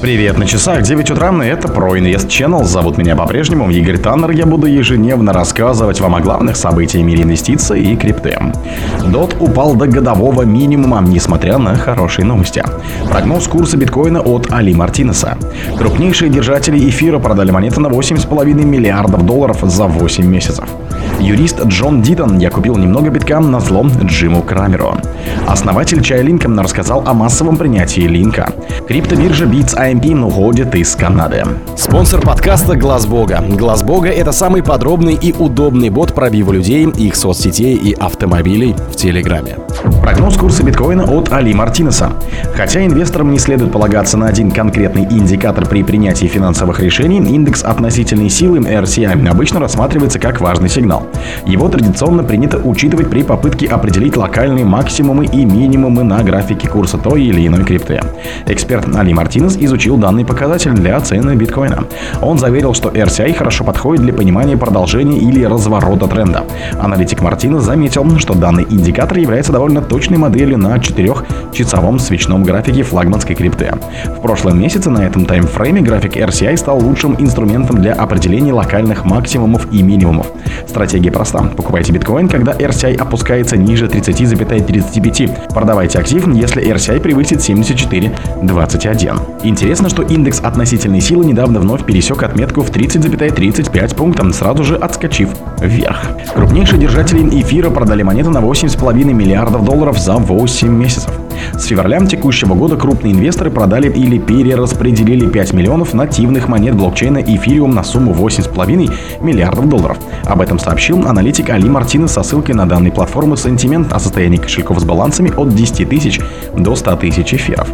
Привет, на часах 9 утра, и это ProInvest Channel. Зовут меня по-прежнему Игорь Таннер. Я буду ежедневно рассказывать вам о главных событиях в мире инвестиций и крипты. DOT упал до годового минимума, несмотря на хорошие новости. Прогноз курса биткоина от Али Мартинеса. Крупнейшие держатели эфира продали монеты на 8,5 миллиардов долларов за 8 месяцев. Юрист Джон Дитон «Я купил немного битка на злом Джиму Крамеру». Основатель Чая Линка рассказал о массовом принятии линка. Криптобиржа Beats IMP уходит из Канады. Спонсор подкаста Глаз Бога. Глаз Бога это самый подробный и удобный бот пробива людей, их соцсетей и автомобилей в Телеграме. Прогноз курса биткоина от Али Мартинеса. Хотя инвесторам не следует полагаться на один конкретный индикатор при принятии финансовых решений, индекс относительной силы RCI обычно рассматривается как важный сигнал. Его традиционно принято учитывать при попытке определить локальные максимумы и минимумы на графике курса той или иной крипты. Эксперт Али Мартинес изучил данный показатель для оценки биткоина. Он заверил, что RCI хорошо подходит для понимания продолжения или разворота тренда. Аналитик Мартинес заметил, что данный индикатор является довольно точной моделью на 4-часовом свечном графике флагманской крипты. В прошлом месяце на этом таймфрейме график RCI стал лучшим инструментом для определения локальных максимумов и минимумов. Стратегия проста. Покупайте биткоин, когда RCI опускается ниже 30,35. Продавайте актив, если RCI превысит 74,21. Интересно, что индекс относительной силы недавно вновь пересек отметку в 30,35 пунктов, сразу же отскочив вверх. Крупнейшие держатели эфира продали монету на 8,5 миллиардов долларов за 8 месяцев. С февраля текущего года крупные инвесторы продали или перераспределили 5 миллионов нативных монет блокчейна Ethereum на сумму 8,5 миллиардов долларов. Об этом сообщил аналитик Али Мартинес со ссылкой на данные платформы Sentiment о состоянии кошельков с балансами от 10 тысяч до 100 тысяч эфиров.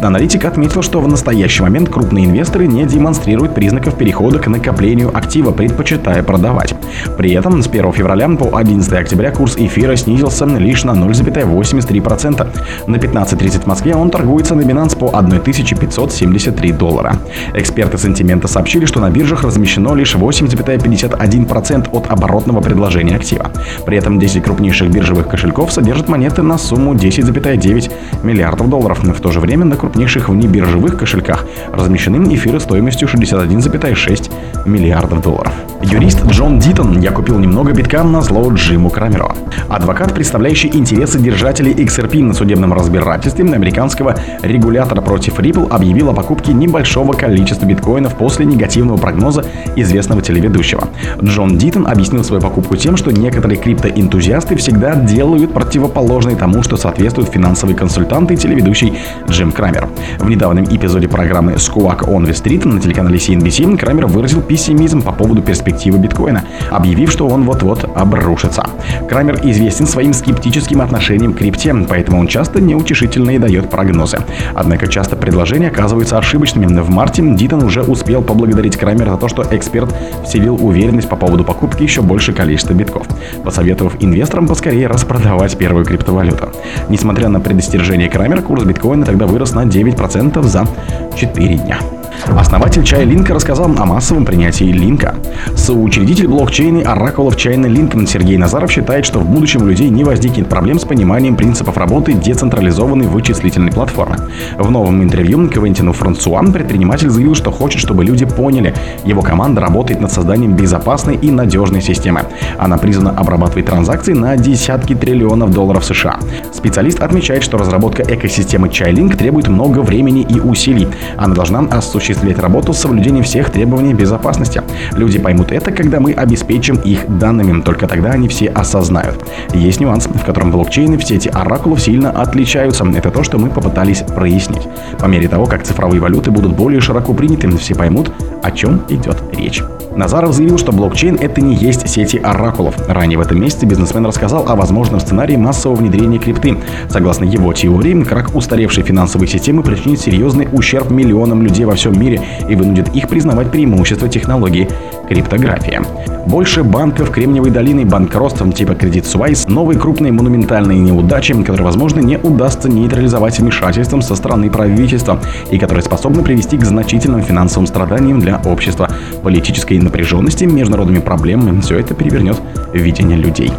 Аналитик отметил, что в настоящий момент крупные инвесторы не демонстрируют признаков перехода к накоплению актива, предпочитая продавать. При этом с 1 февраля по 11 октября курс эфира снизился лишь на 0,83%. На 15.30 в Москве он торгуется на Binance по 1573 доллара. Эксперты сентимента сообщили, что на биржах размещено лишь 8,51% от оборотного предложения актива. При этом 10 крупнейших биржевых кошельков содержат монеты на сумму 10,9 миллиардов долларов. В то же время на крупнейших внебиржевых кошельках размещены эфиры стоимостью 61,6 миллиардов долларов. Юрист Джон Дитон «Я купил немного битка на зло Джиму Крамеру». Адвокат, представляющий интересы держателей XRP на судебном разбирательстве американского регулятора против Ripple, объявил о покупке небольшого количества биткоинов после негативного прогноза известного телеведущего. Джон Дитон объяснил свою покупку тем, что некоторые криптоэнтузиасты всегда делают противоположное тому, что соответствуют финансовые консультанты и телеведущий Джим Крамер. В недавнем эпизоде программы Squawk on the Street на телеканале CNBC Крамер выразил пессимизм по поводу перспективы биткоина, объявив, что он вот-вот обрушится. Крамер известен своим скептическим отношением к крипте, поэтому он часто неутешительно и дает прогнозы. Однако часто предложения оказываются ошибочными. В марте Дитон уже успел поблагодарить Крамера за то, что эксперт вселил уверенность по поводу покупки еще больше количества битков, посоветовав инвесторам поскорее распродавать первую криптовалюту. Несмотря на предостережение Крамера, курс биткоина тогда вырос на 9% за 4 дня. Основатель Чая Линка рассказал о массовом принятии Линка. Соучредитель блокчейна Оракулов Чайна Линкольн Сергей Назаров считает, что в будущем у людей не возникнет проблем с пониманием принципов работы децентрализованной вычислительной платформы. В новом интервью Квентину Франсуан предприниматель заявил, что хочет, чтобы люди поняли, его команда работает над созданием безопасной и надежной системы. Она призвана обрабатывать транзакции на десятки триллионов долларов США. Специалист отмечает, что разработка экосистемы Чайлинк требует много времени и усилий. Она должна осуществить осуществлять работу с соблюдением всех требований безопасности. Люди поймут это, когда мы обеспечим их данными, только тогда они все осознают. Есть нюанс, в котором блокчейны в сети оракулов сильно отличаются. Это то, что мы попытались прояснить. По мере того, как цифровые валюты будут более широко приняты, все поймут, о чем идет речь. Назаров заявил, что блокчейн — это не есть сети оракулов. Ранее в этом месяце бизнесмен рассказал о возможном сценарии массового внедрения крипты. Согласно его теории, крах устаревшей финансовой системы причинит серьезный ущерб миллионам людей во всем мире и вынудит их признавать преимущества технологии криптография. Больше банков Кремниевой долины банкротством типа Credit Suisse, новые крупные монументальные неудачи, которые, возможно, не удастся нейтрализовать вмешательством со стороны правительства и которые способны привести к значительным финансовым страданиям для общества. Политической напряженности, международными проблемами, все это перевернет видение людей.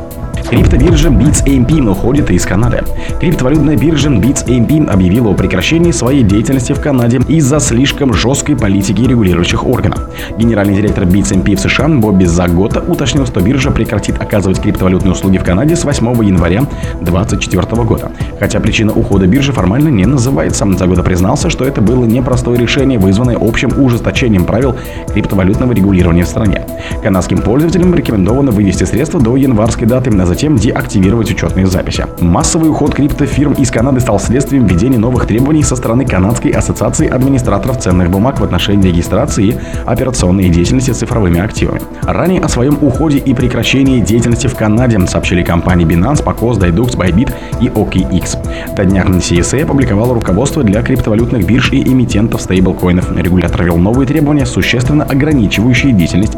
Криптобиржа Bits AMP уходит из Канады. Криптовалютная биржа Bits AMP объявила о прекращении своей деятельности в Канаде из-за слишком жесткой политики регулирующих органов. Генеральный директор Bits AMP в США Бобби Загота уточнил, что биржа прекратит оказывать криптовалютные услуги в Канаде с 8 января 2024 года. Хотя причина ухода биржи формально не называется. Загота признался, что это было непростое решение, вызванное общим ужесточением правил криптовалютного регулирования в стране. Канадским пользователям рекомендовано вывести средства до январской даты, а затем деактивировать учетные записи. Массовый уход криптофирм из Канады стал следствием введения новых требований со стороны Канадской ассоциации администраторов ценных бумаг в отношении регистрации операционной деятельности цифровыми активами. Ранее о своем уходе и прекращении деятельности в Канаде сообщили компании Binance, Pacos, Dydux, Bybit и OKX. До дня CSA опубликовало руководство для криптовалютных бирж и эмитентов стейблкоинов. Регулятор ввел новые требования, существенно ограничивающие деятельность